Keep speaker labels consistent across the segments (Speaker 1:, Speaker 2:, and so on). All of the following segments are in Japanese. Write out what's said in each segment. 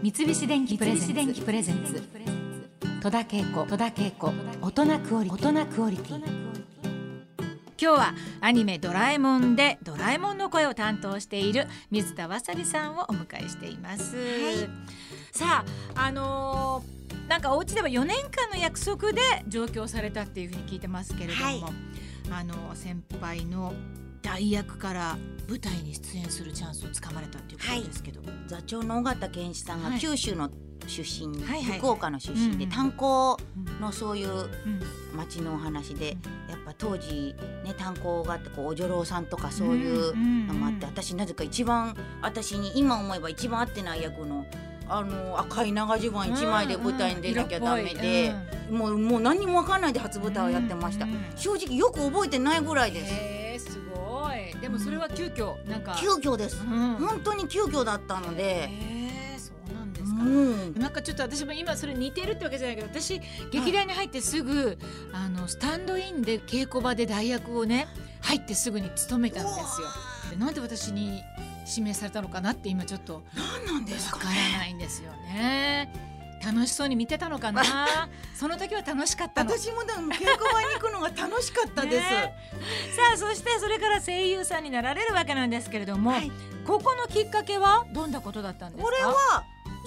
Speaker 1: 三菱電機プレゼンツ。戸田恵子。大人クオリティ。今日はアニメドラえもんでドラえもんの声を担当している水田わさびさんをお迎えしています、さああのーなんかお家では4年間の約束で上京されたっていうふうに聞いてますけれども、
Speaker 2: はい。
Speaker 1: あの先輩の代役から舞台に出演するチャンスをつかまれたっていうことですけど、
Speaker 2: 座長の尾形健一さんが
Speaker 1: はい。
Speaker 2: 九州の出身、
Speaker 1: はいはい。
Speaker 2: 福岡の出身で、炭鉱
Speaker 1: うん
Speaker 2: のそういう
Speaker 1: うん。
Speaker 2: 町のお話で、
Speaker 1: うん。
Speaker 2: やっぱ当時ね炭鉱があってこうお女郎さんとかそういうのもあって、
Speaker 1: うん
Speaker 2: 私なぜか一番私に今思えば一番合ってない役のあの赤い長襦袢一枚で舞台に出なきゃダメで、もうもう何にも分かんないで初舞台をやってました、正直よく覚えてないぐらいです、
Speaker 1: でもそれは急遽なんか。
Speaker 2: 急遽です、
Speaker 1: うん。
Speaker 2: 本当に急遽だったので、
Speaker 1: うなんですか、
Speaker 2: うん。
Speaker 1: なんかちょっと私も今それ似てるってわけじゃないけど私劇団に入ってすぐ、あのスタンドインで稽古場で代役をね入ってすぐに務めたんですよ。でなんで私に指名されたのかなって今ちょっと
Speaker 2: 何なんですか
Speaker 1: わからないんですよね。楽しそうに見てたのかな？その時は楽しかったの。
Speaker 2: 私もでも稽古場に行くのが楽しかったです。
Speaker 1: ね。さあそしてそれから声優さんになられるわけなんですけれども、
Speaker 2: はい。
Speaker 1: ここのきっかけはどんなことだったんですか？
Speaker 2: これは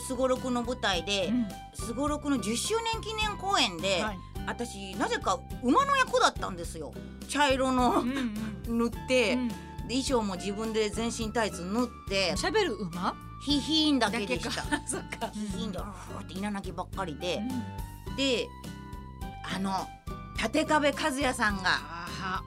Speaker 2: すごろくの舞台で
Speaker 1: うん。
Speaker 2: すごろくの10周年記念公演で、
Speaker 1: はい。
Speaker 2: 私なぜか馬の役だったんですよ。茶色の
Speaker 1: うんうん。
Speaker 2: 塗って、
Speaker 1: うん。
Speaker 2: で衣装も自分で全身タイツ縫って
Speaker 1: 喋る馬？
Speaker 2: ヒヒーンだけでした。
Speaker 1: そっか。
Speaker 2: ヒヒーンでふーって稲泣きばっかりで。
Speaker 1: う、ん。
Speaker 2: であの立壁和也さんが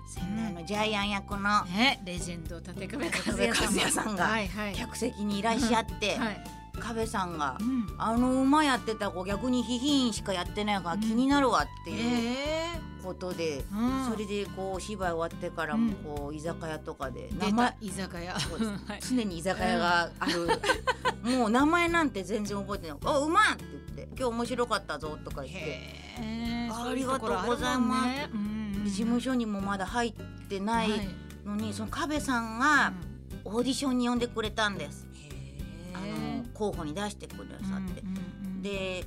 Speaker 2: 仙台のジャイアン役の
Speaker 1: ねレジェンド立壁和
Speaker 2: 也さんが。客席にいらっしゃって、
Speaker 1: はい
Speaker 2: 壁さんが
Speaker 1: うん。
Speaker 2: あの馬やってた子逆にヒヒーンしかやってないから気になるわっていう
Speaker 1: え。
Speaker 2: ことで、
Speaker 1: えうん。
Speaker 2: それでこうお芝居終わってからもこう居酒屋とかで名
Speaker 1: 出
Speaker 2: 前
Speaker 1: た居酒屋。はい。
Speaker 2: 常に居酒屋がある、もう名前なんて全然覚えてない「あうまっ!」って言って「今日面白かったぞ」とか言ってありがとうございます。
Speaker 1: す
Speaker 2: で事務所にもまだ入ってないのに、その壁さんがオーディションに呼んでくれたんです、候補に出してくださって。で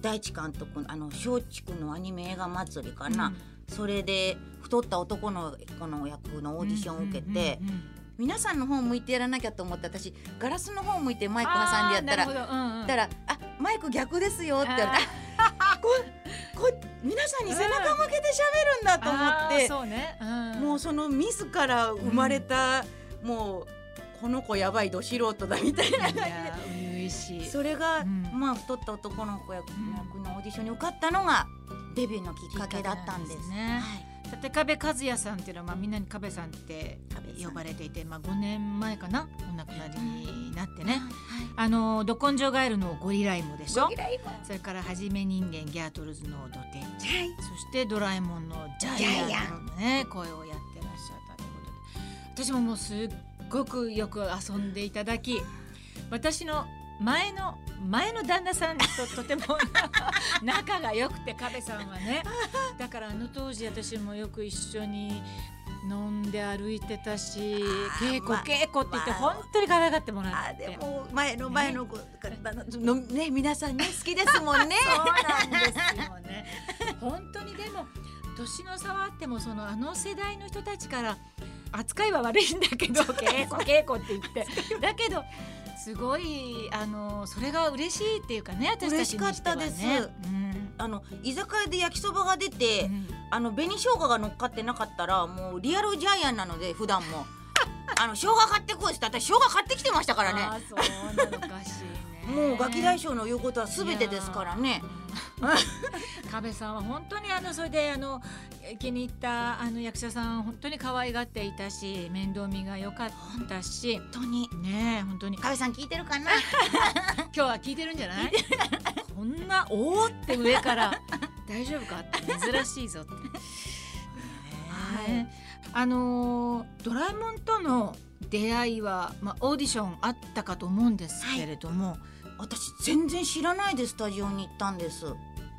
Speaker 2: 大地監督のあの松竹のアニメ映画祭りかな、それで太った男の子の役のオーディションを受けて、皆さんの方向いてやらなきゃと思って私ガラスの方向いてマイク挟んでやったら
Speaker 1: ら
Speaker 2: だから「あマイク逆ですよ」って言われてここ皆さんに背中向けて喋るんだと思って、
Speaker 1: そうね。
Speaker 2: もうそのミスから生まれた、もうこの子やばいど素人だみたいな
Speaker 1: し。い
Speaker 2: それが、
Speaker 1: うん。
Speaker 2: まあ太った男の子役のオーディションに受かったのがデビューのきっかけだったんです。
Speaker 1: きっかけなんですね。立壁和也さんっていうのは、まあ、みんなに壁さんって呼ばれていて、まあ、5年前かなお亡くなりになってね、
Speaker 2: はい。
Speaker 1: あのど根性ガエルのゴリライモでしょ？それからはじめ人間ギャートルズのドテンチ
Speaker 2: はい。
Speaker 1: そしてドラえもんのジャイアンのね声をやってらっしゃったということで。私ももうすっごくよく遊んでいただき私の前の前の旦那さんと とても仲が良くて壁さんはね。だからあの当時私もよく一緒に飲んで歩いてたし稽古
Speaker 2: まあ
Speaker 1: 稽古って言って
Speaker 2: まあ。
Speaker 1: 本当に可愛がってもら
Speaker 2: あ
Speaker 1: って。
Speaker 2: でも前の前の子方のね皆さんね好きですもんね。
Speaker 1: そうなんですよね。本当にでも年の差はあってもそのあの世代の人たちから扱いは悪いんだけど稽古稽古って言って。だけどすごいあのそれが嬉しいっていうかね私たちにしてはね。
Speaker 2: 嬉しかったです
Speaker 1: うん
Speaker 2: あの居酒屋で焼きそばが出て、
Speaker 1: うん
Speaker 2: あの紅生姜が乗っかってなかったらもうリアルジャイアンなので普段もあの生姜買ってこいって私生姜買ってきてましたからね。
Speaker 1: そうなのかしいね。
Speaker 2: もうガキ大将の言うことはすべてですからね。
Speaker 1: 壁さんは本当にあのそれであの気に入ったあの役者さん本当に可愛がっていたし面倒見が良かったし。
Speaker 2: 本当に。
Speaker 1: ねえ本当に。
Speaker 2: かべさん聞いてるかな？
Speaker 1: 今日は聞いてるんじゃない？こんなおーって上から。大丈夫か？って珍しいぞって。ねあのードラえもんとの出会いは、まあ、オーディションあったかと思うんですけれども、
Speaker 2: 私全然知らないでスタジオに行ったんです。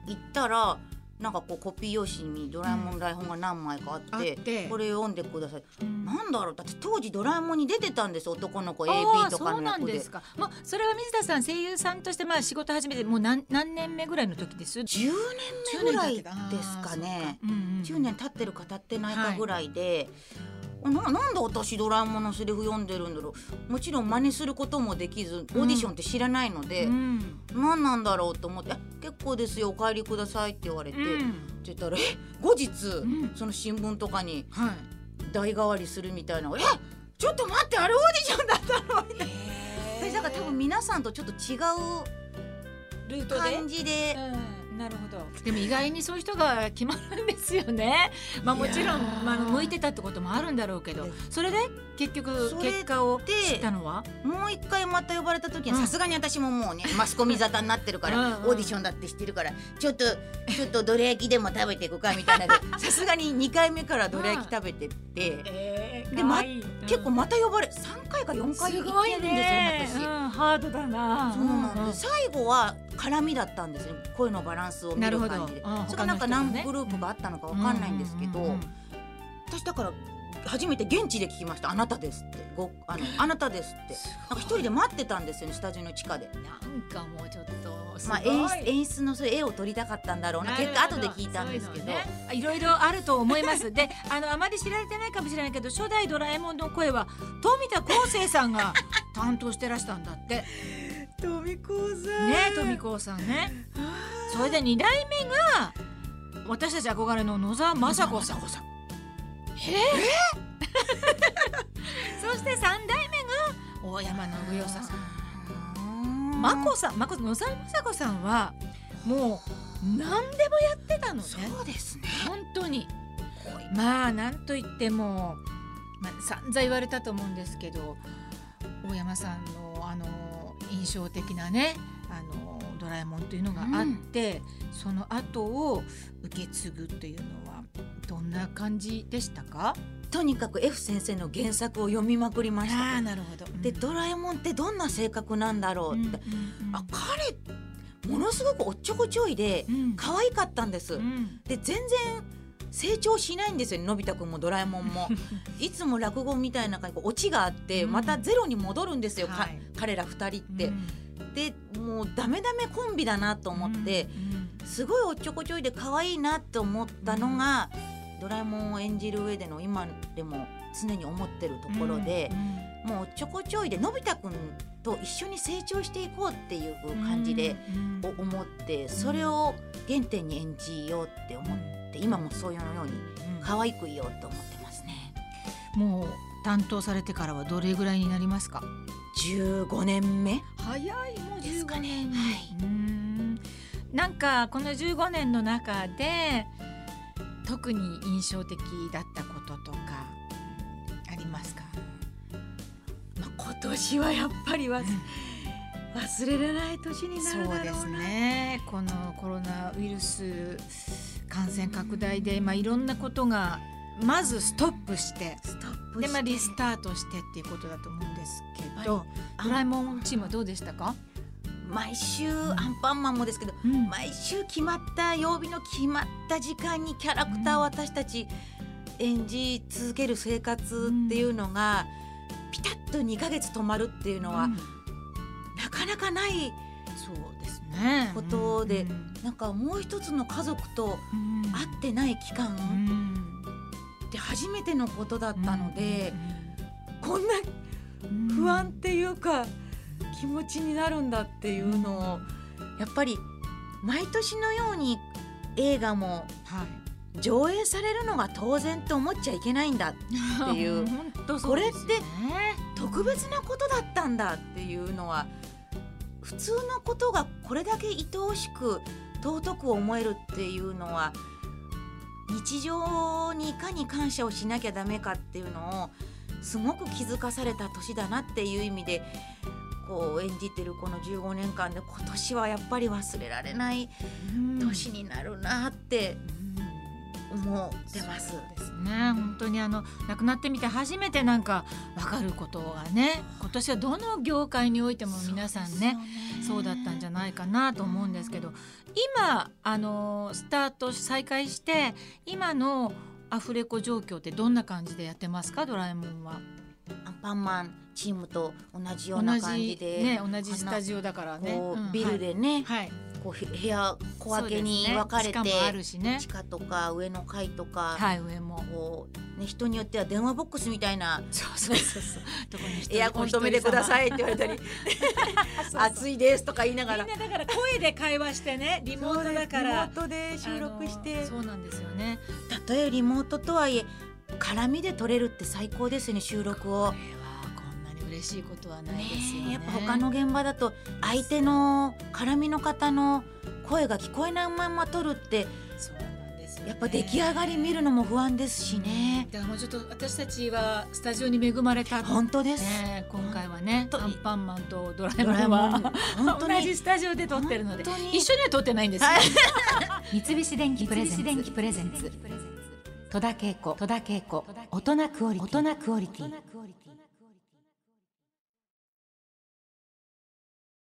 Speaker 2: 行ったらなんかこうコピー用紙にドラえもんの台本が何枚かあって,、
Speaker 1: あって
Speaker 2: これ読んでください、
Speaker 1: うん
Speaker 2: なんだろう？だって当時ドラえもんに出てたんです男の子
Speaker 1: あ
Speaker 2: AB
Speaker 1: ー
Speaker 2: とか
Speaker 1: そうなん
Speaker 2: で
Speaker 1: ですか。もうそれは水田さん声優さんとしてまあ仕事始めてもう何何年目ぐらいの時です
Speaker 2: ？10年目ぐらいですかね。10年経ってるか経ってないかぐらいで、ななんで私ドラえもんのセリフ読んでるんだろうもちろん真似することもできずオーディションって知らないので、
Speaker 1: うん
Speaker 2: 何なんだろうと思ってあ「結構ですよお帰りください」って言われて、って
Speaker 1: うん
Speaker 2: 言ったら「え後日、
Speaker 1: ん
Speaker 2: その新聞とかに
Speaker 1: はい。
Speaker 2: 代替わりするみたいな「えちょっと待ってあれオーディションだったの?」みたいな。それだから多分皆さんとちょっと違
Speaker 1: ルー
Speaker 2: う感じで。
Speaker 1: うん、なるほど。でも意外にそういう人が決まるんですよね。まあもちろんまあ向いてたってこともあるんだろうけど。
Speaker 2: で、
Speaker 1: それで結局結果を知ったのは、
Speaker 2: もう一回また呼ばれた時
Speaker 1: うん。
Speaker 2: にさすがに私ももうね マスコミ沙汰になってるから
Speaker 1: うんうん。
Speaker 2: オーディションだって知ってるからちょっとちょっとどら焼きでも食べていくかみたいな さすがに2回目からどら焼き食べてって。
Speaker 1: え
Speaker 2: でま結構また呼ばれ3回か4回行ってるんですよね。私。
Speaker 1: うん、ハードだな。
Speaker 2: そうなんです。最後は絡みだったんですね声のバランスを見
Speaker 1: なる
Speaker 2: 感じで。
Speaker 1: うん
Speaker 2: それがなんか何グループがあったのかわかんないんですけど、私だから初めて現地で聞きました「あなたです」って。ごあの「あなたです」って。なんか一人で待ってたんですよねスタジオの地下で。
Speaker 1: なんかもうちょっと
Speaker 2: まあ、演出演出のそういう絵を撮りたかったんだろうな結果後で聞いたんですけど。
Speaker 1: いろいろあると思います。であのあまり知られてないかもしれないけど初代ドラえもんの声は富田康生さんが担当してらしたんだって。
Speaker 2: 富子さ
Speaker 1: ね富子さんね。それで二代目が私たち憧れの野沢雅子さん。
Speaker 2: さん
Speaker 1: そして三代目が大山信代さん。
Speaker 2: ま
Speaker 1: 眞子さん眞子野沢雅子さんはもう何でもやってたのね。
Speaker 2: そうですね。
Speaker 1: 本当に。まあなんといっても、まあ、散々言われたと思うんですけど大山さんのあの印象的なねあのドラえもんというのがあって、その後を受け継ぐというのはどんな感じでしたか？
Speaker 2: とにかく F 先生の原作を読みまくりました。
Speaker 1: なるほど。
Speaker 2: でドラえもんってどんな性格なんだろうって、あ彼ものすごくおっちょこちょいで
Speaker 1: うん。
Speaker 2: 可愛かったんです、
Speaker 1: うん。
Speaker 2: で全然成長しないんですよねのび太くんもドラえもんも。いつも落語みたいな感じオチがあって
Speaker 1: うん。
Speaker 2: またゼロに戻るんですよ、か
Speaker 1: はい。
Speaker 2: 彼ら二人って、
Speaker 1: うん。
Speaker 2: でもうダメダメコンビだなと思って、
Speaker 1: うん
Speaker 2: すごいおっちょこちょいで可愛いなと思ったのが、ドラえもんを演じる上での今でも常に思ってるところで、もうおっちょこちょいでのび太くんと一緒に成長していこうっていう感じで、
Speaker 1: うん
Speaker 2: お思ってそれを原点に演じようって思って今もそういうように可愛くいようと思ってますね。
Speaker 1: もう担当されてからはどれぐらいになりますか
Speaker 2: ？15年目。
Speaker 1: 早いもう
Speaker 2: ですかね。
Speaker 1: 15年
Speaker 2: はい。
Speaker 1: うん。なんかこの15年の中で特に印象的だったこととかありますか？
Speaker 2: まあ、今年はやっぱり忘忘れられない年になるだろうな。
Speaker 1: そうですね。このコロナウイルス感染拡大で、まあ、いろんなことがまずストップしてで、まあ、リスタートしてっていうことだと思うんですけ
Speaker 2: はい。
Speaker 1: ドラえもんチームはどうでしたか、
Speaker 2: 毎週アンパンマンもですけど
Speaker 1: うん。
Speaker 2: 毎週決まった曜日の決まった時間にキャラクターを私たち演じ続ける生活っていうのが、ピタッと2ヶ月止まるっていうのは、
Speaker 1: うん。
Speaker 2: なかなかない
Speaker 1: そうですね。
Speaker 2: ことで
Speaker 1: うん。
Speaker 2: なんかもう一つの家族と
Speaker 1: うん。
Speaker 2: 会ってない期間
Speaker 1: うん。
Speaker 2: って初めてのことだったので、こんな
Speaker 1: うん
Speaker 2: 不安っていうか気持ちになるんだっていうのをやっぱり毎年のように映画も
Speaker 1: はい。
Speaker 2: 上映されるのが当然と思っちゃいけないんだっていう。
Speaker 1: 本当そうですよね
Speaker 2: 特別なことだったんだっていうのは普通のことがこれだけ愛おしく尊く思えるっていうのは日常にいかに感謝をしなきゃダメかっていうのをすごく気づかされた年だなっていう意味でこう演じてるこの15年間で今年はやっぱり忘れられない
Speaker 1: うん。
Speaker 2: 年になるなって思ってます。
Speaker 1: ですね。本当にあの亡くなってみて初めてなんか分かることがね今年はどの業界においても皆さんねそうだったんじゃないかなと思うんですけど今あのスタート再開して今のアフレコ状況ってどんな感じでやってますか？ドラえもんは。
Speaker 2: アンパンマンチームと同じような感じで、
Speaker 1: ね同じスタジオだからね。
Speaker 2: こう
Speaker 1: うん。
Speaker 2: ビルでね、
Speaker 1: はい、
Speaker 2: こう部屋小分けに分かれて、
Speaker 1: ねね。
Speaker 2: 地。下とか上の階とか、
Speaker 1: はい上も。
Speaker 2: こうね人によっては電話ボックスみたいな
Speaker 1: そうそうそう
Speaker 2: エアコン止めてくださいって言われたり 暑いですとか言いながら。
Speaker 1: みんなだから声で会話してねリモートだから。
Speaker 2: リモートで収録して。
Speaker 1: そうなんですよね。
Speaker 2: たとえリモートとはいえ絡みで撮れるって最高ですね収録を
Speaker 1: 嬉しいことはないですよね。
Speaker 2: ねやっぱ他の現場だと相手の絡みの方の声が聞こえないまま撮るって
Speaker 1: そうなんですよね。
Speaker 2: やっぱ出来上がり見るのも不安ですしね。
Speaker 1: だからもうちょっと私たちはスタジオに恵まれた
Speaker 2: 本当です、
Speaker 1: ね今回はねアンパンマンとドラえも
Speaker 2: ん
Speaker 1: んは
Speaker 2: 本当
Speaker 1: 同じ
Speaker 2: に。
Speaker 1: スタジオで撮ってるので一緒には撮ってないんですよ、
Speaker 2: はい。
Speaker 1: 三菱電機プレゼンツ。戸田恵子大人クオリティ